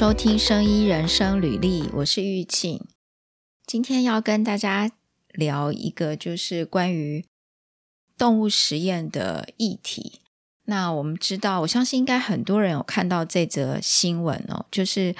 收听生医人生履历，我是玉庆。今天要跟大家聊一个就是关于动物实验的议题。那我们知道，我相信应该很多人有看到这则新闻哦，就是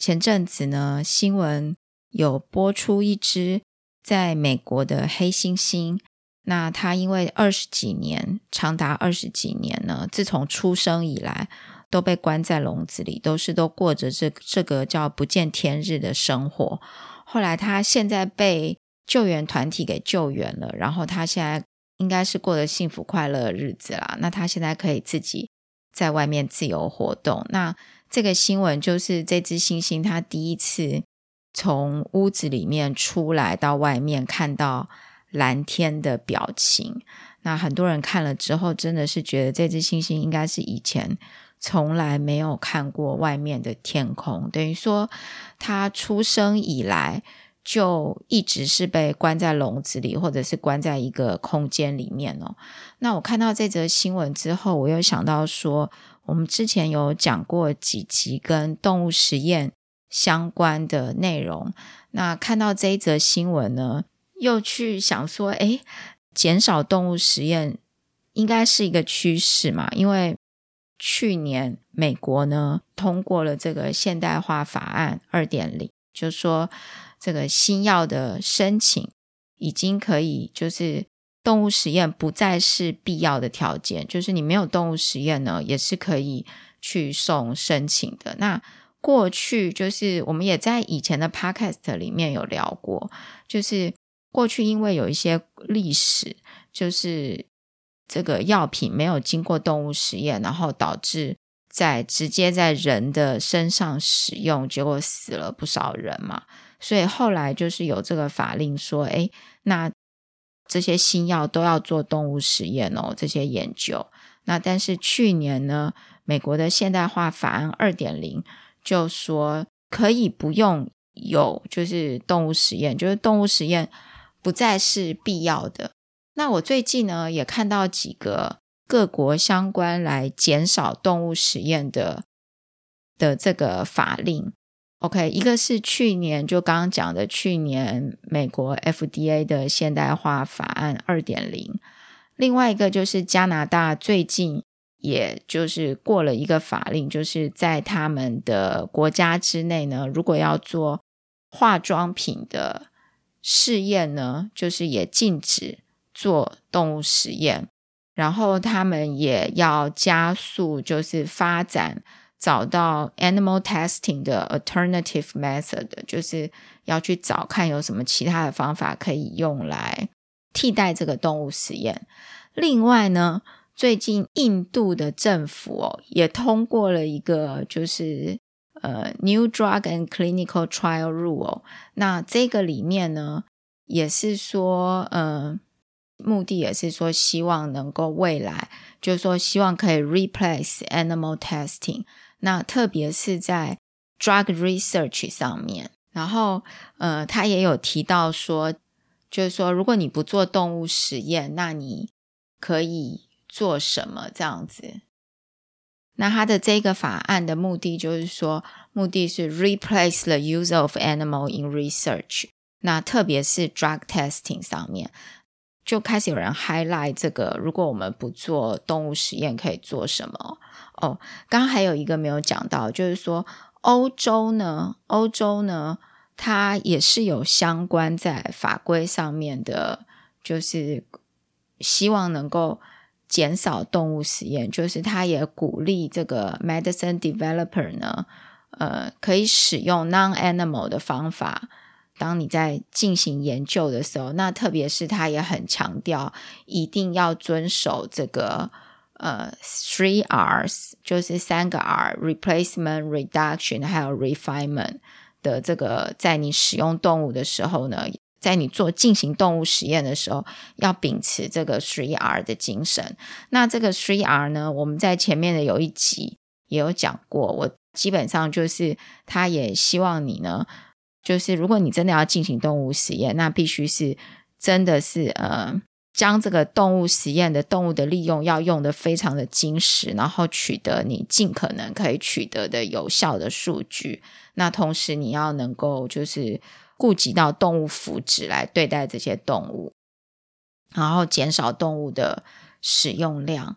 前阵子呢，新闻有播出一只在美国的黑猩猩。那它因为二十几年，长达二十几年呢，自从出生以来都被关在笼子里，都是都过着这这个叫不见天日的生活。后来他现在被救援团体给救援了，然后他现在应该是过得幸福快乐的日子啦。那他现在可以自己在外面自由活动。那这个新闻就是这只猩猩它第一次从屋子里面出来到外面看到。蓝天的表情，那很多人看了之后，真的是觉得这只猩猩应该是以前从来没有看过外面的天空，等于说它出生以来就一直是被关在笼子里，或者是关在一个空间里面哦。那我看到这则新闻之后，我又想到说，我们之前有讲过几集跟动物实验相关的内容，那看到这一则新闻呢，又去想说，诶，减少动物实验应该是一个趋势嘛？因为去年美国呢通过了这个现代化法案二点零，就是说这个新药的申请已经可以，就是动物实验不再是必要的条件，就是你没有动物实验呢，也是可以去送申请的。那过去就是我们也在以前的 podcast 里面有聊过，就是。过去因为有一些历史，就是这个药品没有经过动物实验，然后导致在直接在人的身上使用，结果死了不少人嘛。所以后来就是有这个法令说，哎，那这些新药都要做动物实验哦，这些研究。那但是去年呢，美国的现代化法案二点零就说可以不用有，就是动物实验，就是动物实验。不再是必要的。那我最近呢，也看到几个各国相关来减少动物实验的的这个法令。OK，一个是去年就刚刚讲的，去年美国 FDA 的现代化法案二点零，另外一个就是加拿大最近也就是过了一个法令，就是在他们的国家之内呢，如果要做化妆品的。试验呢，就是也禁止做动物实验，然后他们也要加速，就是发展找到 animal testing 的 alternative method，就是要去找看有什么其他的方法可以用来替代这个动物实验。另外呢，最近印度的政府哦也通过了一个，就是。呃，New Drug and Clinical Trial Rule，那这个里面呢，也是说，呃，目的也是说，希望能够未来，就是说，希望可以 replace animal testing，那特别是在 drug research 上面，然后，呃，他也有提到说，就是说，如果你不做动物实验，那你可以做什么这样子？那他的这个法案的目的就是说，目的是 replace the use of animal in research。那特别是 drug testing 上面，就开始有人 highlight 这个，如果我们不做动物实验，可以做什么？哦，刚刚还有一个没有讲到，就是说欧洲呢，欧洲呢，它也是有相关在法规上面的，就是希望能够。减少动物实验，就是它也鼓励这个 medicine developer 呢，呃，可以使用 non-animal 的方法。当你在进行研究的时候，那特别是他也很强调，一定要遵守这个呃 three Rs，就是三个 R：replacement、reduction 还有 refinement 的这个，在你使用动物的时候呢。在你做进行动物实验的时候，要秉持这个 three R 的精神。那这个 three R 呢，我们在前面的有一集也有讲过。我基本上就是，他也希望你呢，就是如果你真的要进行动物实验，那必须是真的是呃将这个动物实验的动物的利用要用得非常的精实，然后取得你尽可能可以取得的有效的数据。那同时你要能够就是顾及到动物福祉来对待这些动物，然后减少动物的使用量。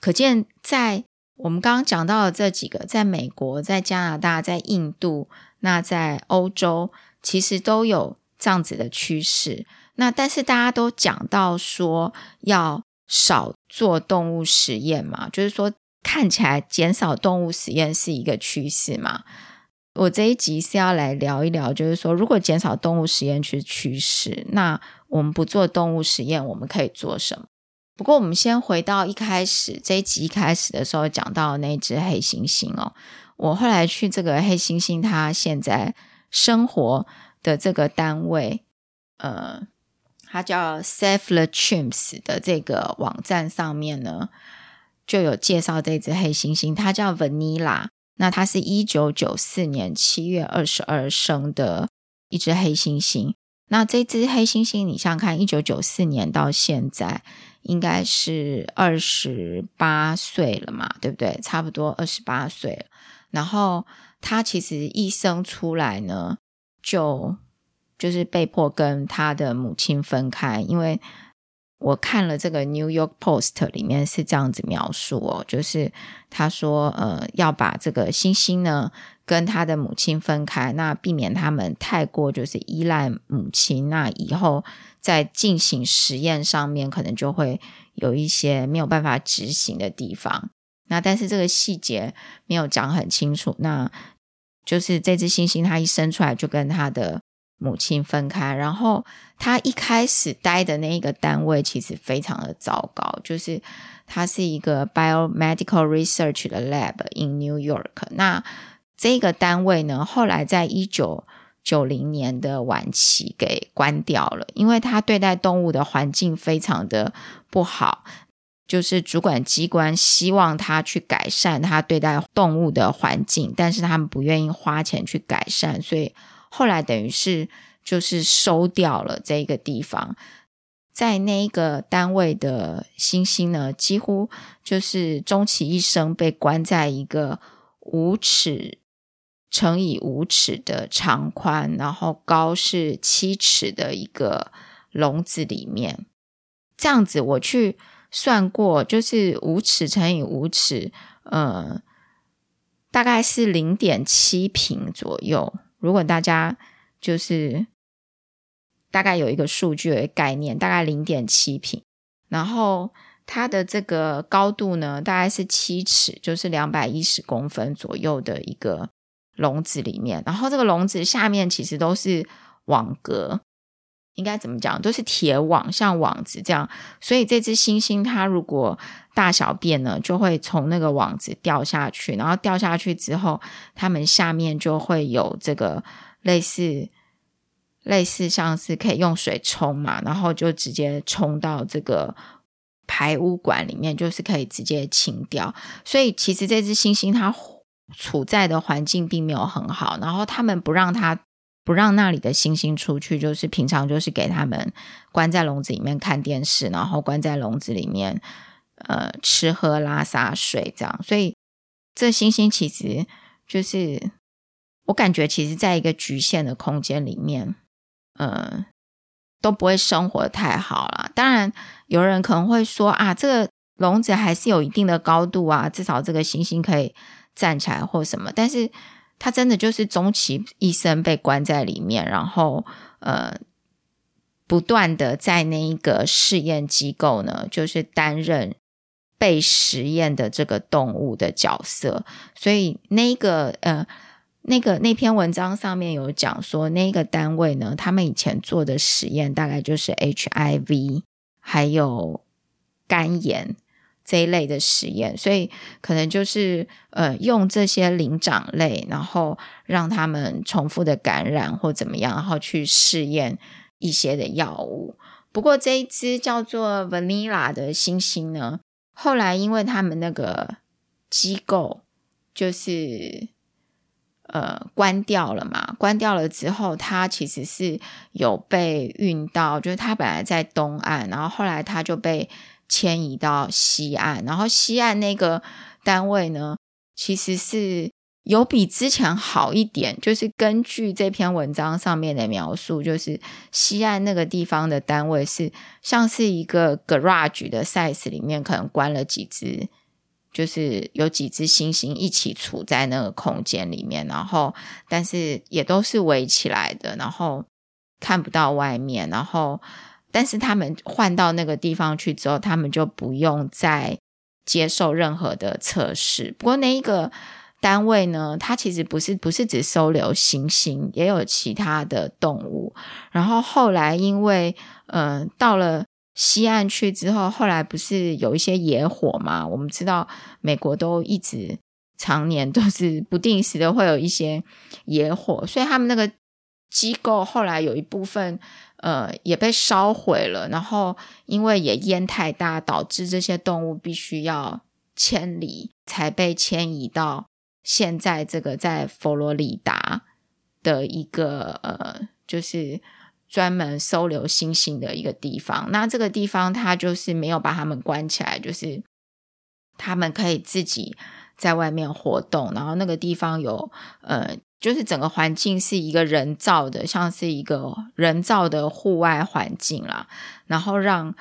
可见在我们刚刚讲到的这几个，在美国、在加拿大、在印度，那在欧洲，其实都有这样子的趋势。那但是大家都讲到说要少做动物实验嘛，就是说看起来减少动物实验是一个趋势嘛。我这一集是要来聊一聊，就是说如果减少动物实验是趋势，那我们不做动物实验，我们可以做什么？不过我们先回到一开始这一集一开始的时候讲到那只黑猩猩哦，我后来去这个黑猩猩它现在生活的这个单位，呃。它叫 Save the Chimps 的这个网站上面呢，就有介绍这只黑猩猩，它叫 Vanilla。那它是一九九四年七月二十二生的一只黑猩猩。那这只黑猩猩，你想想看，一九九四年到现在应该是二十八岁了嘛，对不对？差不多二十八岁。然后他其实一生出来呢，就就是被迫跟他的母亲分开，因为我看了这个《New York Post》里面是这样子描述哦，就是他说呃要把这个星星呢跟他的母亲分开，那避免他们太过就是依赖母亲，那以后在进行实验上面可能就会有一些没有办法执行的地方。那但是这个细节没有讲很清楚，那就是这只猩猩它一生出来就跟它的。母亲分开，然后它一开始待的那一个单位其实非常的糟糕，就是它是一个 biomedical research 的 lab in New York。那这个单位呢，后来在一九九零年的晚期给关掉了，因为它对待动物的环境非常的不好，就是主管机关希望他去改善他对待动物的环境，但是他们不愿意花钱去改善，所以。后来等于是就是收掉了这一个地方，在那一个单位的猩猩呢，几乎就是终其一生被关在一个五尺乘以五尺的长宽，然后高是七尺的一个笼子里面。这样子我去算过，就是五尺乘以五尺，呃，大概是零点七平左右。如果大家就是大概有一个数据的概念，大概零点七平，然后它的这个高度呢，大概是七尺，就是两百一十公分左右的一个笼子里面，然后这个笼子下面其实都是网格，应该怎么讲，都是铁网，像网子这样，所以这只猩猩它如果大小便呢，就会从那个网子掉下去，然后掉下去之后，它们下面就会有这个类似类似像是可以用水冲嘛，然后就直接冲到这个排污管里面，就是可以直接清掉。所以其实这只猩猩它处在的环境并没有很好，然后他们不让它不让那里的猩猩出去，就是平常就是给他们关在笼子里面看电视，然后关在笼子里面。呃，吃喝拉撒睡这样，所以这猩猩其实就是我感觉，其实在一个局限的空间里面，呃，都不会生活得太好了。当然，有人可能会说啊，这个笼子还是有一定的高度啊，至少这个猩猩可以站起来或什么。但是，他真的就是终其一生被关在里面，然后呃，不断的在那一个试验机构呢，就是担任。被实验的这个动物的角色，所以那个呃，那个那篇文章上面有讲说，那个单位呢，他们以前做的实验大概就是 HIV 还有肝炎这一类的实验，所以可能就是呃，用这些灵长类，然后让他们重复的感染或怎么样，然后去试验一些的药物。不过这一只叫做 Vanilla 的猩猩呢，后来，因为他们那个机构就是呃关掉了嘛。关掉了之后，它其实是有被运到，就是它本来在东岸，然后后来它就被迁移到西岸，然后西岸那个单位呢，其实是。有比之前好一点，就是根据这篇文章上面的描述，就是西岸那个地方的单位是像是一个 garage 的 size 里面，可能关了几只，就是有几只猩猩一起处在那个空间里面，然后但是也都是围起来的，然后看不到外面，然后但是他们换到那个地方去之后，他们就不用再接受任何的测试。不过那一个。单位呢，它其实不是不是只收留猩猩，也有其他的动物。然后后来因为，嗯、呃，到了西岸去之后，后来不是有一些野火嘛？我们知道美国都一直常年都是不定时的会有一些野火，所以他们那个机构后来有一部分，呃，也被烧毁了。然后因为也烟太大，导致这些动物必须要迁离，才被迁移到。现在这个在佛罗里达的一个呃，就是专门收留猩猩的一个地方。那这个地方它就是没有把他们关起来，就是他们可以自己在外面活动。然后那个地方有呃，就是整个环境是一个人造的，像是一个人造的户外环境啦。然后让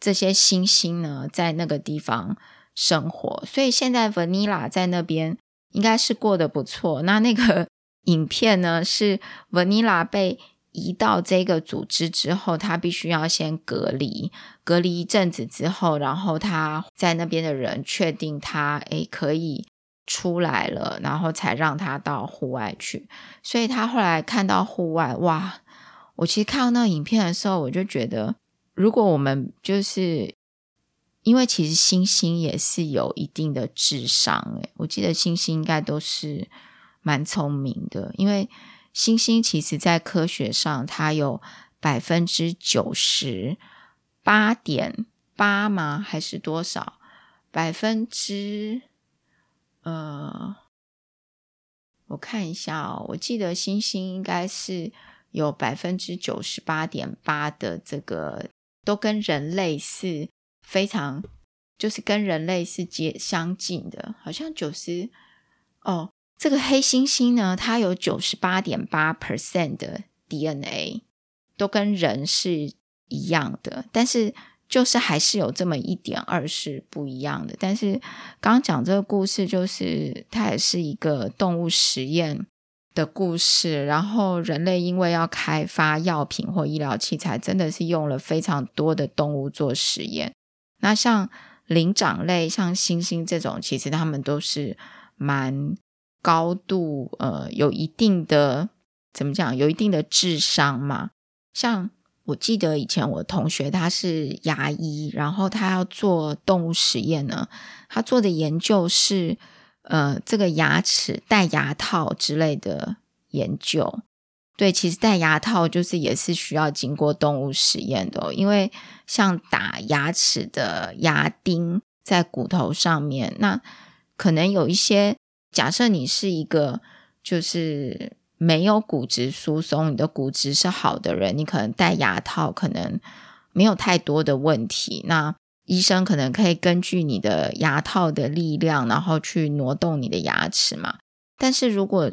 这些猩猩呢在那个地方生活。所以现在 Vanilla 在那边。应该是过得不错。那那个 影片呢？是 Vanilla 被移到这个组织之后，他必须要先隔离，隔离一阵子之后，然后他在那边的人确定他诶可以出来了，然后才让他到户外去。所以他后来看到户外，哇！我其实看到那影片的时候，我就觉得，如果我们就是。因为其实猩猩也是有一定的智商，诶，我记得猩猩应该都是蛮聪明的。因为猩猩其实在科学上，它有百分之九十八点八吗？还是多少？百分之……呃，我看一下哦，我记得猩猩应该是有百分之九十八点八的这个都跟人类是。非常就是跟人类是接相近的，好像九十哦，这个黑猩猩呢，它有九十八点八 percent 的 DNA 都跟人是一样的，但是就是还是有这么一点二是不一样的。但是刚刚讲这个故事，就是它也是一个动物实验的故事，然后人类因为要开发药品或医疗器材，真的是用了非常多的动物做实验。那像灵长类，像猩猩这种，其实他们都是蛮高度，呃，有一定的怎么讲，有一定的智商嘛。像我记得以前我同学他是牙医，然后他要做动物实验呢，他做的研究是，呃，这个牙齿戴牙套之类的研究。对，其实戴牙套就是也是需要经过动物实验的，因为像打牙齿的牙钉在骨头上面，那可能有一些，假设你是一个就是没有骨质疏松，你的骨质是好的人，你可能戴牙套可能没有太多的问题。那医生可能可以根据你的牙套的力量，然后去挪动你的牙齿嘛。但是如果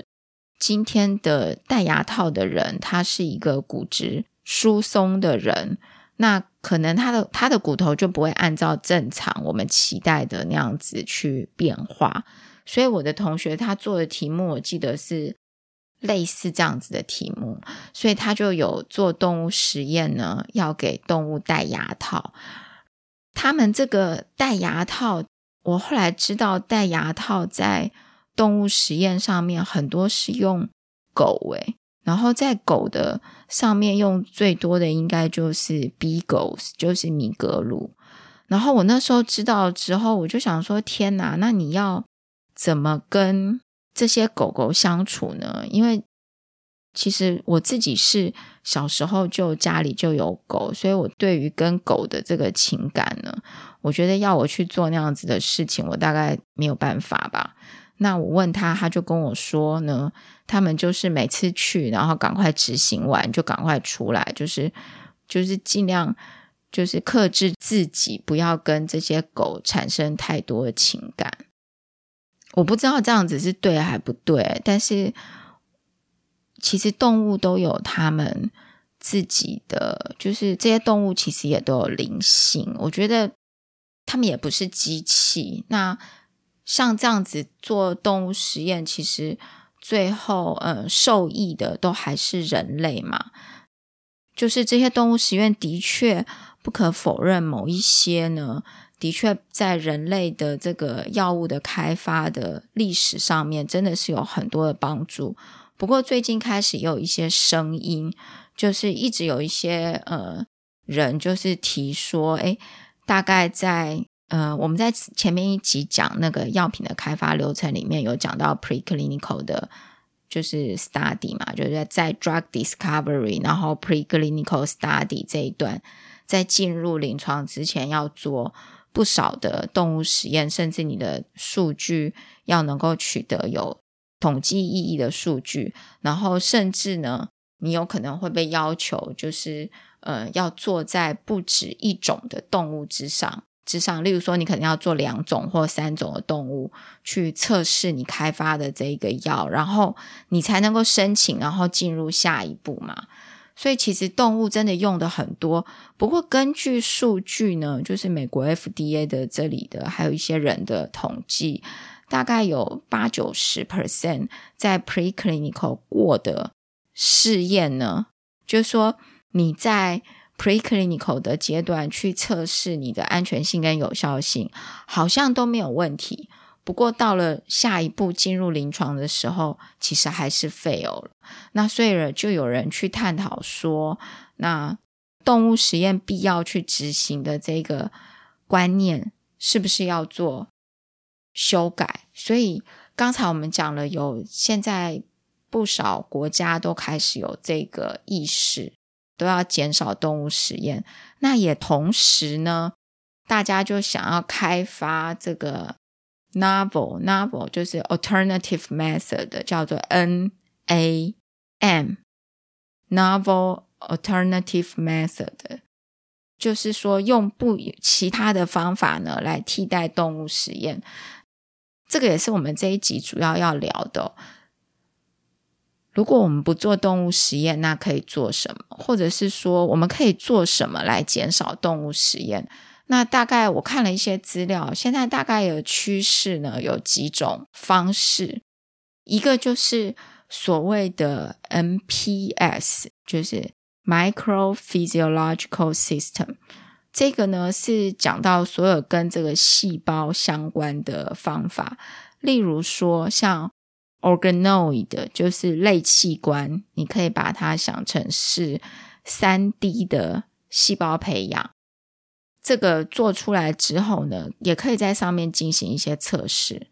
今天的戴牙套的人，他是一个骨质疏松的人，那可能他的他的骨头就不会按照正常我们期待的那样子去变化。所以我的同学他做的题目，我记得是类似这样子的题目，所以他就有做动物实验呢，要给动物戴牙套。他们这个戴牙套，我后来知道戴牙套在。动物实验上面很多是用狗诶，然后在狗的上面用最多的应该就是 Beagles，就是米格鲁。然后我那时候知道之后，我就想说：天哪，那你要怎么跟这些狗狗相处呢？因为其实我自己是小时候就家里就有狗，所以我对于跟狗的这个情感呢，我觉得要我去做那样子的事情，我大概没有办法吧。那我问他，他就跟我说呢，他们就是每次去，然后赶快执行完就赶快出来，就是就是尽量就是克制自己，不要跟这些狗产生太多的情感。我不知道这样子是对还不对，但是其实动物都有他们自己的，就是这些动物其实也都有灵性。我觉得他们也不是机器。那像这样子做动物实验，其实最后呃受益的都还是人类嘛。就是这些动物实验的确不可否认，某一些呢，的确在人类的这个药物的开发的历史上面，真的是有很多的帮助。不过最近开始也有一些声音。就是一直有一些呃人就是提说，诶，大概在呃我们在前面一集讲那个药品的开发流程里面有讲到 preclinical 的，就是 study 嘛，就是在 drug discovery，然后 preclinical study 这一段，在进入临床之前要做不少的动物实验，甚至你的数据要能够取得有统计意义的数据，然后甚至呢。你有可能会被要求，就是呃，要做在不止一种的动物之上之上。例如说，你可能要做两种或三种的动物去测试你开发的这个药，然后你才能够申请，然后进入下一步嘛。所以，其实动物真的用的很多。不过，根据数据呢，就是美国 FDA 的这里的，还有一些人的统计，大概有八九十 percent 在 preclinical 过的。试验呢，就是说你在 preclinical 的阶段去测试你的安全性跟有效性，好像都没有问题。不过到了下一步进入临床的时候，其实还是 fail 了。那所以就有人去探讨说，那动物实验必要去执行的这个观念，是不是要做修改？所以刚才我们讲了，有现在。不少国家都开始有这个意识，都要减少动物实验。那也同时呢，大家就想要开发这个 novel novel，就是 alternative method，叫做 N A M novel alternative method，就是说用不其他的方法呢来替代动物实验。这个也是我们这一集主要要聊的。如果我们不做动物实验，那可以做什么？或者是说，我们可以做什么来减少动物实验？那大概我看了一些资料，现在大概有趋势呢，有几种方式。一个就是所谓的 MPS，就是 Microphysiological System。这个呢是讲到所有跟这个细胞相关的方法，例如说像。Organoid 就是类器官，你可以把它想成是三 D 的细胞培养。这个做出来之后呢，也可以在上面进行一些测试。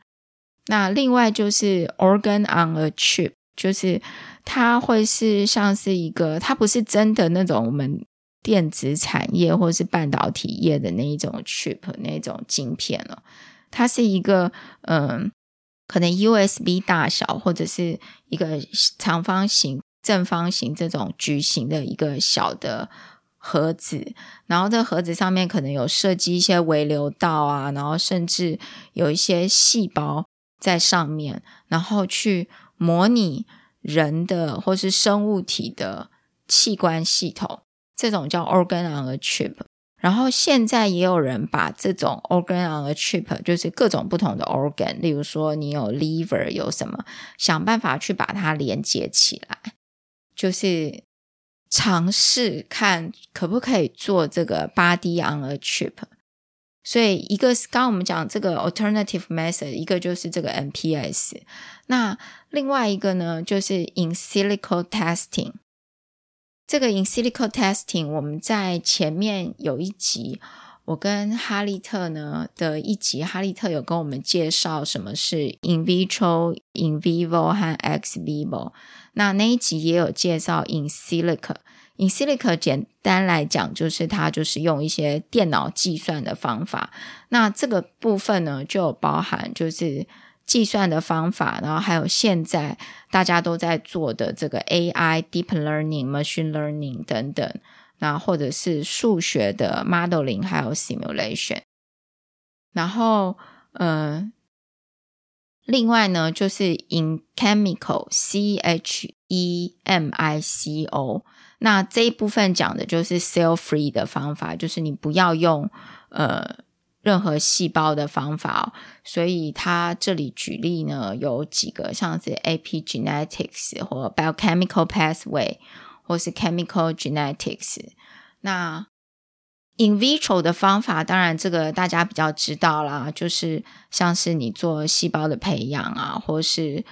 那另外就是 Organ on a Chip，就是它会是像是一个，它不是真的那种我们电子产业或是半导体业的那一种 chip 那种晶片了，它是一个嗯。可能 USB 大小，或者是一个长方形、正方形这种矩形的一个小的盒子，然后这盒子上面可能有设计一些微流道啊，然后甚至有一些细胞在上面，然后去模拟人的或是生物体的器官系统，这种叫 organ on a chip。然后现在也有人把这种 organ on a chip，就是各种不同的 organ，例如说你有 liver 有什么，想办法去把它连接起来，就是尝试看可不可以做这个 body on a chip。所以一个是刚刚我们讲这个 alternative method，一个就是这个 MPS，那另外一个呢就是 in silico testing。这个 in silico testing，我们在前面有一集，我跟哈利特呢的一集，哈利特有跟我们介绍什么是 in vitro、in vivo 和 ex vivo。那那一集也有介绍 in silico。in silico 简单来讲，就是它就是用一些电脑计算的方法。那这个部分呢，就包含就是计算的方法，然后还有现在大家都在做的这个 AI、Deep Learning、Machine Learning 等等，那或者是数学的 Modeling，还有 Simulation。然后，呃，另外呢，就是 In Chemical C H E M I C O，那这一部分讲的就是 Cell Free 的方法，就是你不要用呃。任何细胞的方法，所以它这里举例呢，有几个像是 ap genetics 或 biochemical pathway，或是 chemical genetics。那 in vitro 的方法，当然这个大家比较知道啦，就是像是你做细胞的培养啊，或是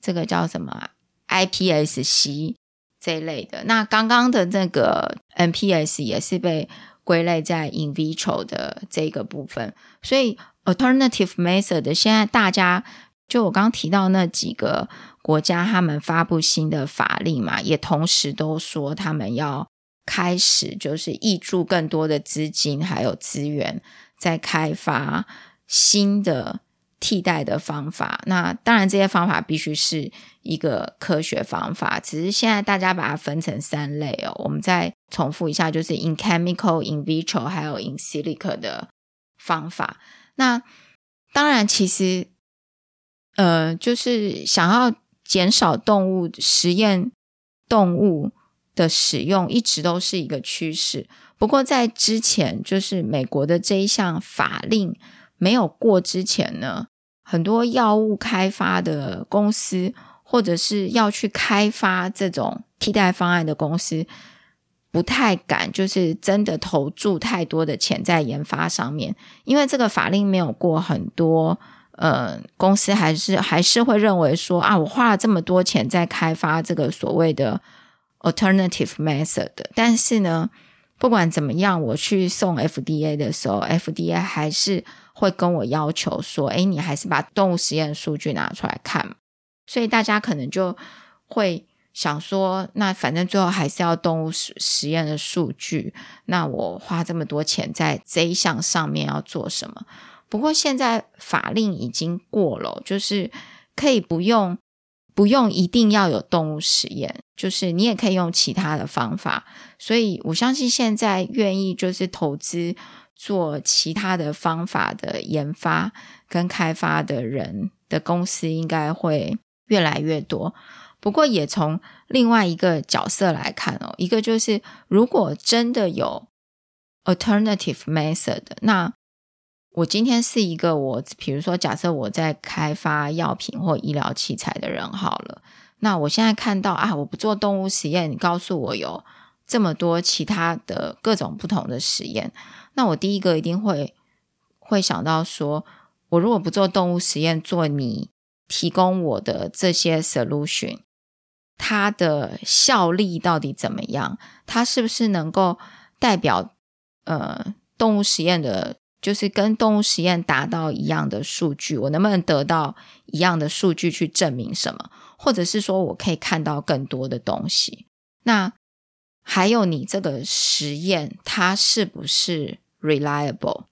这个叫什么 iPSC 这一类的。那刚刚的那个 NPS 也是被。归类在 in vitro 的这个部分，所以 alternative method 现在大家就我刚刚提到那几个国家，他们发布新的法令嘛，也同时都说他们要开始就是挹注更多的资金还有资源，在开发新的。替代的方法，那当然这些方法必须是一个科学方法。只是现在大家把它分成三类哦。我们再重复一下，就是 in chemical、in vitro 还有 in silico 的方法。那当然，其实呃，就是想要减少动物实验动物的使用，一直都是一个趋势。不过在之前，就是美国的这一项法令。没有过之前呢，很多药物开发的公司，或者是要去开发这种替代方案的公司，不太敢，就是真的投注太多的钱在研发上面，因为这个法令没有过，很多呃公司还是还是会认为说啊，我花了这么多钱在开发这个所谓的 alternative method，但是呢，不管怎么样，我去送 FDA 的时候，FDA 还是。会跟我要求说：“诶，你还是把动物实验数据拿出来看。”所以大家可能就会想说：“那反正最后还是要动物实实验的数据，那我花这么多钱在这一项上面要做什么？”不过现在法令已经过了，就是可以不用不用一定要有动物实验，就是你也可以用其他的方法。所以我相信现在愿意就是投资。做其他的方法的研发跟开发的人的公司应该会越来越多。不过也从另外一个角色来看哦，一个就是如果真的有 alternative method，那我今天是一个我，比如说假设我在开发药品或医疗器材的人好了，那我现在看到啊，我不做动物实验，你告诉我有这么多其他的各种不同的实验。那我第一个一定会会想到说，我如果不做动物实验，做你提供我的这些 solution，它的效力到底怎么样？它是不是能够代表呃动物实验的，就是跟动物实验达到一样的数据？我能不能得到一样的数据去证明什么？或者是说我可以看到更多的东西？那还有你这个实验，它是不是？reliable，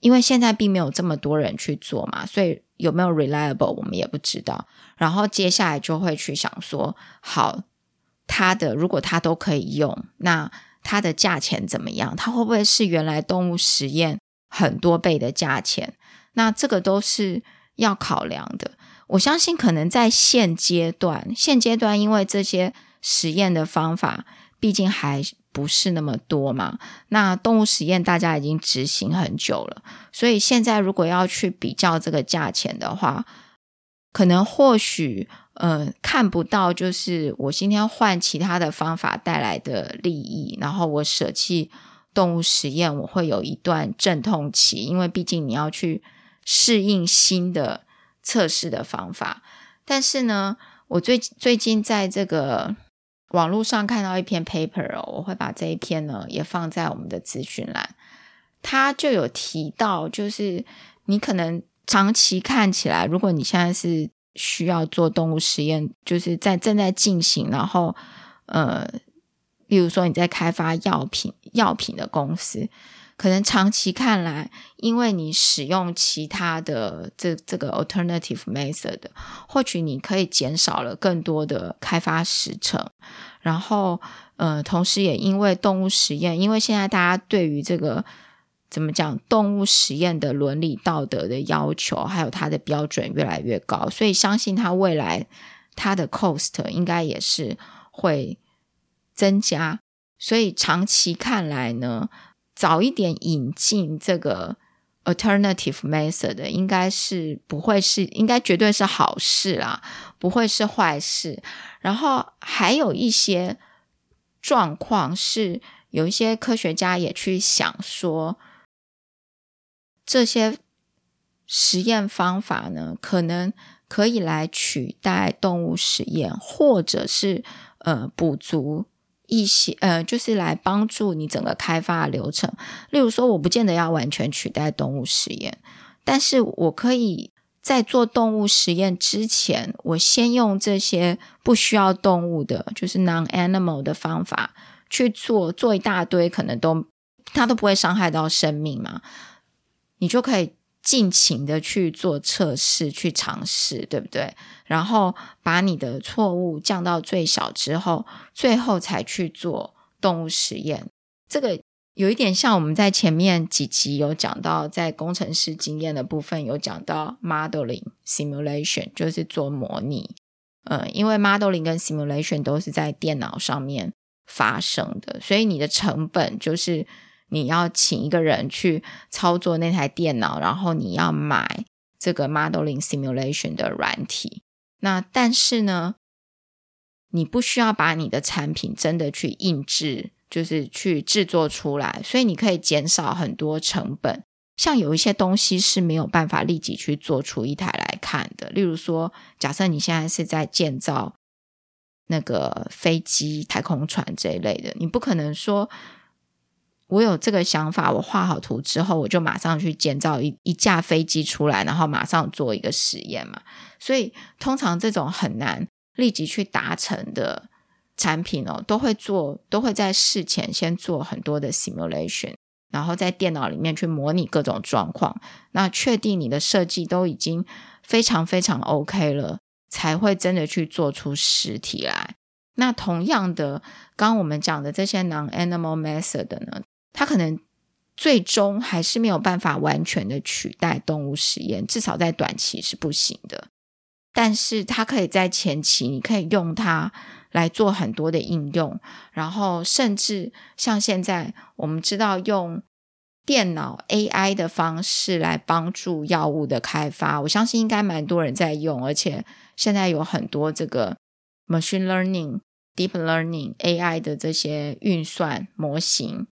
因为现在并没有这么多人去做嘛，所以有没有 reliable 我们也不知道。然后接下来就会去想说，好，它的如果它都可以用，那它的价钱怎么样？它会不会是原来动物实验很多倍的价钱？那这个都是要考量的。我相信可能在现阶段，现阶段因为这些实验的方法，毕竟还。不是那么多嘛？那动物实验大家已经执行很久了，所以现在如果要去比较这个价钱的话，可能或许呃看不到，就是我今天换其他的方法带来的利益，然后我舍弃动物实验，我会有一段阵痛期，因为毕竟你要去适应新的测试的方法。但是呢，我最最近在这个。网络上看到一篇 paper 哦，我会把这一篇呢也放在我们的资讯栏。他就有提到，就是你可能长期看起来，如果你现在是需要做动物实验，就是在正在进行，然后呃，例如说你在开发药品药品的公司，可能长期看来，因为你使用其他的这这个 alternative method，或许你可以减少了更多的开发时程，然后呃，同时也因为动物实验，因为现在大家对于这个怎么讲动物实验的伦理道德的要求，还有它的标准越来越高，所以相信它未来它的 cost 应该也是会增加。所以长期看来呢，早一点引进这个 alternative method 的应该是不会是，应该绝对是好事啦，不会是坏事。然后还有一些状况是，有一些科学家也去想说，这些实验方法呢，可能可以来取代动物实验，或者是呃补足。一些呃，就是来帮助你整个开发的流程。例如说，我不见得要完全取代动物实验，但是我可以在做动物实验之前，我先用这些不需要动物的，就是 non-animal 的方法去做，做一大堆，可能都它都不会伤害到生命嘛，你就可以。尽情的去做测试，去尝试，对不对？然后把你的错误降到最小之后，最后才去做动物实验。这个有一点像我们在前面几集有讲到，在工程师经验的部分有讲到 modeling simulation，就是做模拟。嗯，因为 modeling 跟 simulation 都是在电脑上面发生的，所以你的成本就是。你要请一个人去操作那台电脑，然后你要买这个 modeling simulation 的软体。那但是呢，你不需要把你的产品真的去印制，就是去制作出来，所以你可以减少很多成本。像有一些东西是没有办法立即去做出一台来看的，例如说，假设你现在是在建造那个飞机、太空船这一类的，你不可能说。我有这个想法，我画好图之后，我就马上去建造一一架飞机出来，然后马上做一个实验嘛。所以通常这种很难立即去达成的产品哦，都会做，都会在事前先做很多的 simulation，然后在电脑里面去模拟各种状况，那确定你的设计都已经非常非常 OK 了，才会真的去做出实体来。那同样的，刚刚我们讲的这些 non-animal method 呢？它可能最终还是没有办法完全的取代动物实验，至少在短期是不行的。但是它可以在前期，你可以用它来做很多的应用，然后甚至像现在我们知道用电脑 AI 的方式来帮助药物的开发，我相信应该蛮多人在用，而且现在有很多这个 machine learning、deep learning AI 的这些运算模型。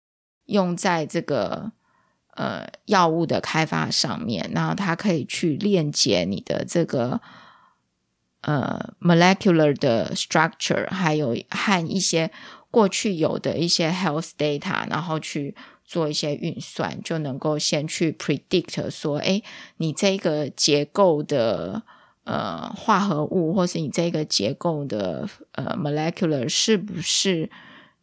用在这个呃药物的开发上面，然后它可以去链接你的这个呃 molecular 的 structure，还有和一些过去有的一些 health data，然后去做一些运算，就能够先去 predict 说，哎，你这个结构的呃化合物，或是你这个结构的呃 molecular 是不是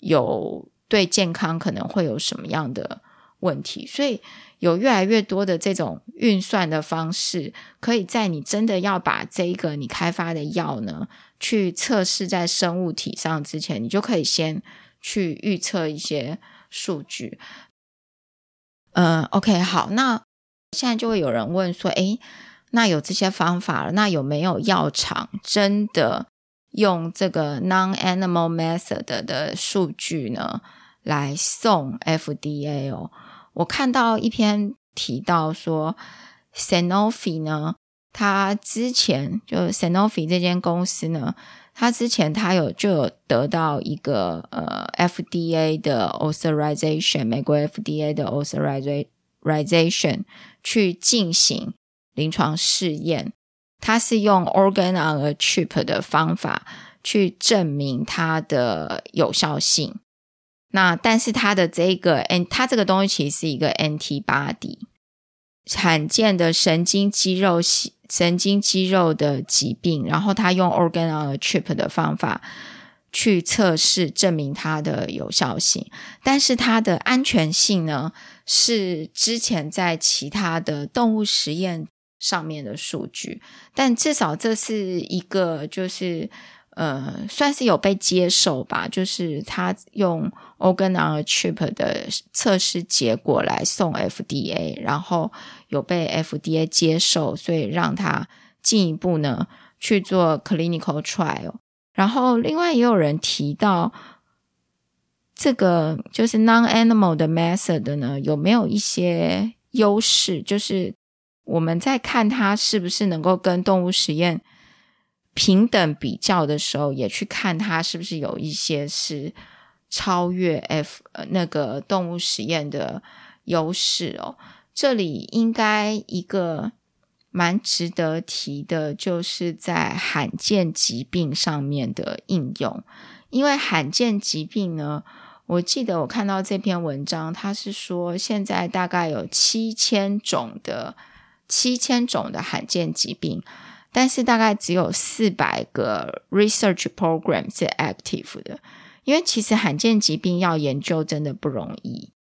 有。对健康可能会有什么样的问题？所以有越来越多的这种运算的方式，可以在你真的要把这一个你开发的药呢，去测试在生物体上之前，你就可以先去预测一些数据。嗯，OK，好，那现在就会有人问说，诶，那有这些方法了，那有没有药厂真的用这个 non-animal method 的数据呢？来送 FDA 哦，我看到一篇提到说，Sanofi 呢，他之前就 Sanofi 这间公司呢，他之前他有就有得到一个呃 FDA 的 authorization，美国 FDA 的 authorization 去进行临床试验，他是用 organ on a chip 的方法去证明它的有效性。那但是它的这个 N，它这个东西其实是一个 antibody，罕见的神经肌肉神经肌肉的疾病，然后它用 organ on a chip 的方法去测试，证明它的有效性。但是它的安全性呢，是之前在其他的动物实验上面的数据，但至少这是一个就是呃，算是有被接受吧。就是他用 organ on a chip 的测试结果来送 FDA，然后有被 FDA 接受，所以让他进一步呢去做 clinical trial。然后另外也有人提到。这个就是 non-animal 的 method 呢，有没有一些优势？就是我们在看它是不是能够跟动物实验平等比较的时候，也去看它是不是有一些是超越 F 那个动物实验的优势哦。这里应该一个蛮值得提的，就是在罕见疾病上面的应用，因为罕见疾病呢。我记得我看到这篇文章，他是说现在大概有七千种的七千种的罕见疾病，但是大概只有四百个 research program 是 active 的。因为其实罕见疾病要研究真的不容易。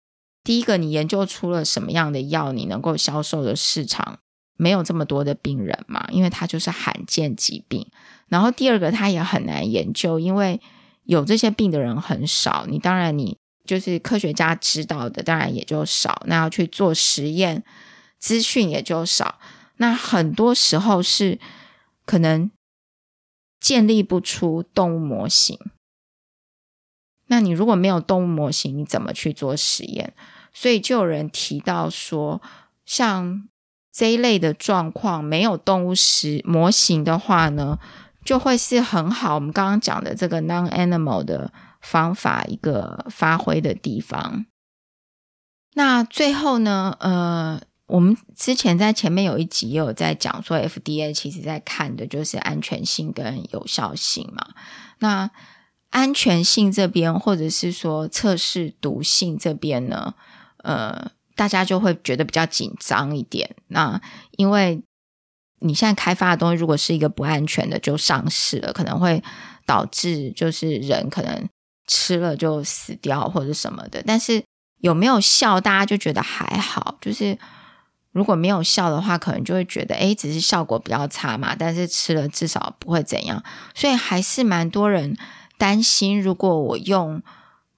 第一个，你研究出了什么样的药，你能够销售的市场没有这么多的病人嘛？因为它就是罕见疾病。然后第二个，它也很难研究，因为有这些病的人很少，你当然你就是科学家知道的，当然也就少。那要去做实验，资讯也就少。那很多时候是可能建立不出动物模型。那你如果没有动物模型，你怎么去做实验？所以就有人提到说，像这一类的状况，没有动物实模型的话呢，就会是很好，我们刚刚讲的这个 non-animal 的方法一个发挥的地方。那最后呢，呃，我们之前在前面有一集也有在讲说，FDA 其实在看的就是安全性跟有效性嘛。那安全性这边，或者是说测试毒性这边呢，呃，大家就会觉得比较紧张一点。那因为你现在开发的东西，如果是一个不安全的，就上市了，可能会导致就是人可能吃了就死掉或者什么的。但是有没有效，大家就觉得还好。就是如果没有效的话，可能就会觉得，诶，只是效果比较差嘛。但是吃了至少不会怎样，所以还是蛮多人担心，如果我用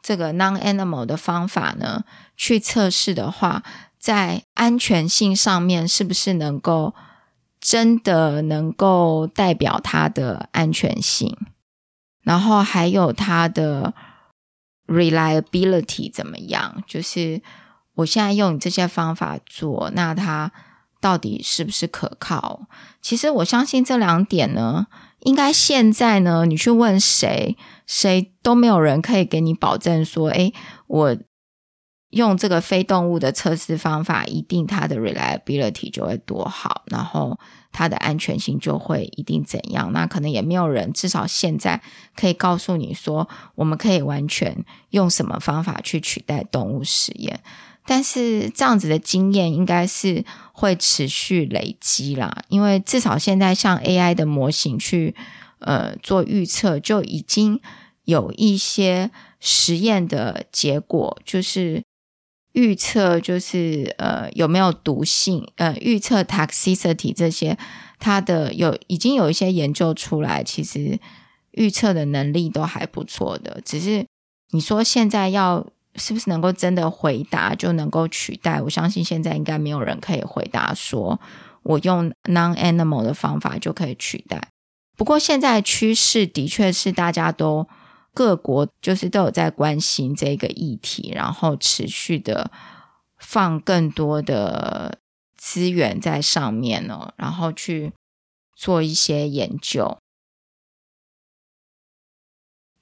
这个 non-animal 的方法呢去测试的话，在安全性上面是不是能够。真的能够代表它的安全性，然后还有它的 reliability 怎么样？就是我现在用你这些方法做，那它到底是不是可靠？其实我相信这两点呢，应该现在呢，你去问谁，谁都没有人可以给你保证说，诶，我。用这个非动物的测试方法，一定它的 reliability 就会多好，然后它的安全性就会一定怎样。那可能也没有人，至少现在可以告诉你说，我们可以完全用什么方法去取代动物实验。但是这样子的经验应该是会持续累积啦，因为至少现在像 AI 的模型去呃做预测，就已经有一些实验的结果，就是。预测就是呃有没有毒性，呃预测 toxicity 这些，它的有已经有一些研究出来，其实预测的能力都还不错的。只是你说现在要是不是能够真的回答就能够取代？我相信现在应该没有人可以回答说我用 non-animal 的方法就可以取代。不过现在趋势的确是大家都。各国就是都有在关心这个议题，然后持续的放更多的资源在上面哦，然后去做一些研究。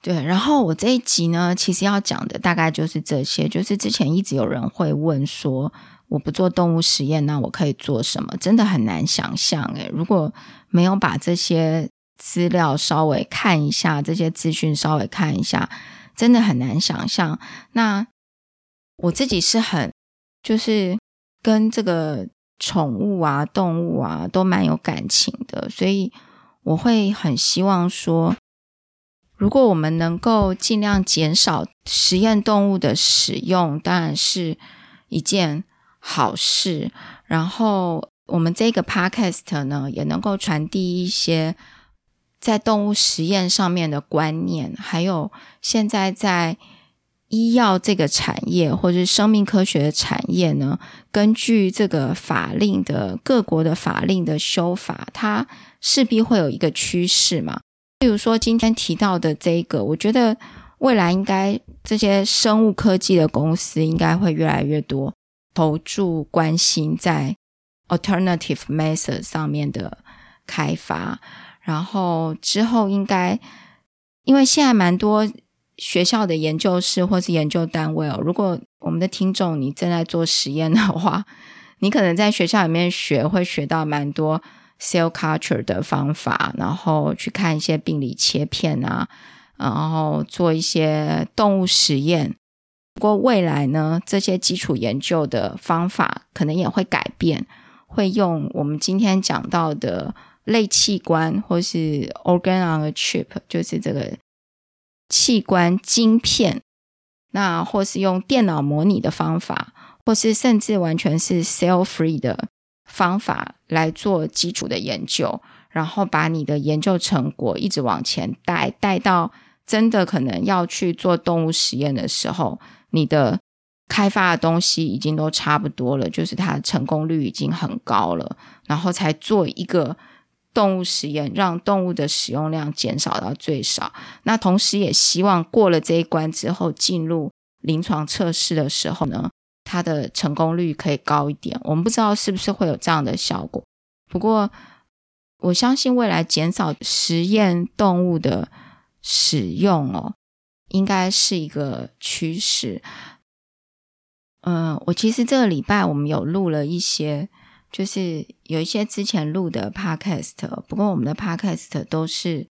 对，然后我这一集呢，其实要讲的大概就是这些，就是之前一直有人会问说，我不做动物实验，那我可以做什么？真的很难想象诶，如果没有把这些。资料稍微看一下，这些资讯稍微看一下，真的很难想象。那我自己是很，就是跟这个宠物啊、动物啊都蛮有感情的，所以我会很希望说，如果我们能够尽量减少实验动物的使用，当然是一件好事。然后我们这个 podcast 呢，也能够传递一些在动物实验上面的观念，还有现在在医药这个产业或者是生命科学的产业呢，根据这个法令的各国的法令的修法，它势必会有一个趋势嘛。比如说今天提到的这个，我觉得未来应该这些生物科技的公司应该会越来越多投注关心在 alternative methods 上面的开发，然后之后应该因为现在蛮多。学校的研究室或是研究单位哦，如果我们的听众你正在做实验的话，你可能在学校里面学会学到蛮多 cell culture 的方法，然后去看一些病理切片啊，然后做一些动物实验。不过未来呢，这些基础研究的方法可能也会改变，会用我们今天讲到的类器官或是 organ on a chip，就是这个。器官晶片，那或是用电脑模拟的方法，或是甚至完全是 cell free 的方法来做基础的研究，然后把你的研究成果一直往前带，带到真的可能要去做动物实验的时候，你的开发的东西已经都差不多了，就是它成功率已经很高了，然后才做一个。动物实验让动物的使用量减少到最少，那同时也希望过了这一关之后，进入临床测试的时候呢，它的成功率可以高一点。我们不知道是不是会有这样的效果，不过我相信未来减少实验动物的使用哦，应该是一个趋势。嗯、我其实这个礼拜我们有录了一些。就是有一些之前录的 podcast，不过我们的 podcast 都是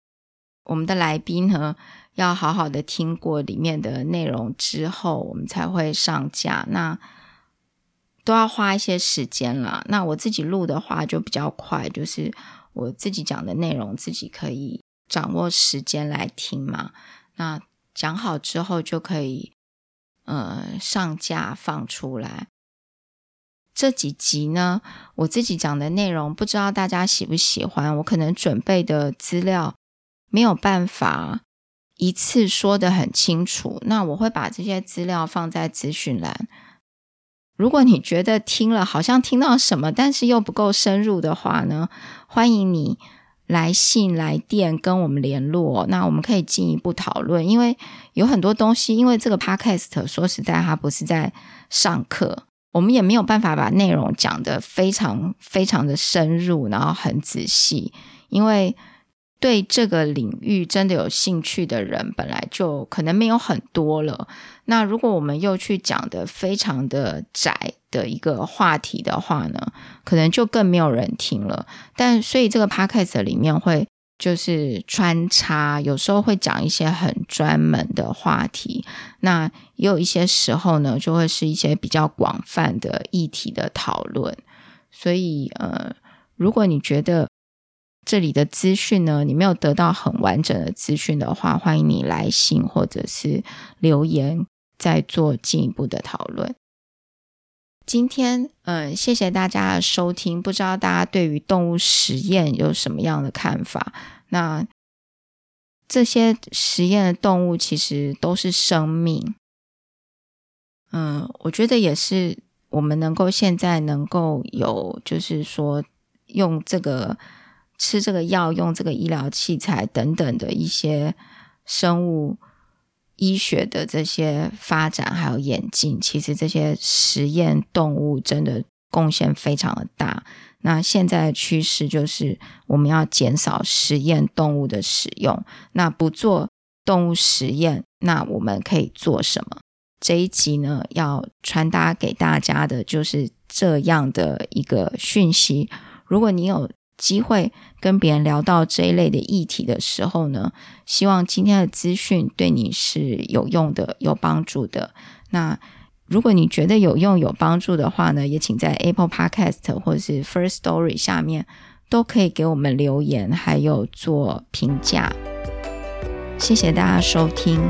我们的来宾呢，要好好的听过里面的内容之后，我们才会上架。那都要花一些时间啦。那我自己录的话就比较快，就是我自己讲的内容自己可以掌握时间来听嘛。那讲好之后就可以呃上架放出来。这几集呢，我自己讲的内容，不知道大家喜不喜欢。我可能准备的资料没有办法一次说得很清楚，那我会把这些资料放在资讯栏。如果你觉得听了好像听到什么，但是又不够深入的话呢，欢迎你来信来电跟我们联络，那我们可以进一步讨论。因为有很多东西，因为这个 podcast 说实在，它不是在上课。我们也没有办法把内容讲得非常非常的深入，然后很仔细，因为对这个领域真的有兴趣的人本来就可能没有很多了。那如果我们又去讲得非常的窄的一个话题的话呢，可能就更没有人听了。但所以这个 podcast 里面会。就是穿插，有时候会讲一些很专门的话题，那也有一些时候呢，就会是一些比较广泛的议题的讨论。所以，呃，如果你觉得这里的资讯呢，你没有得到很完整的资讯的话，欢迎你来信或者是留言，再做进一步的讨论。今天，嗯，谢谢大家的收听。不知道大家对于动物实验有什么样的看法？那这些实验的动物其实都是生命。嗯，我觉得也是我们能够现在能够有，就是说用这个吃这个药、用这个医疗器材等等的一些生物。医学的这些发展还有演进，其实这些实验动物真的贡献非常的大。那现在的趋势就是我们要减少实验动物的使用，那不做动物实验，那我们可以做什么？这一集呢，要传达给大家的就是这样的一个讯息。如果你有机会跟别人聊到这一类的议题的时候呢，希望今天的资讯对你是有用的、有帮助的。那如果你觉得有用、有帮助的话呢，也请在 Apple Podcast 或者是 First Story 下面都可以给我们留言，还有做评价。谢谢大家收听。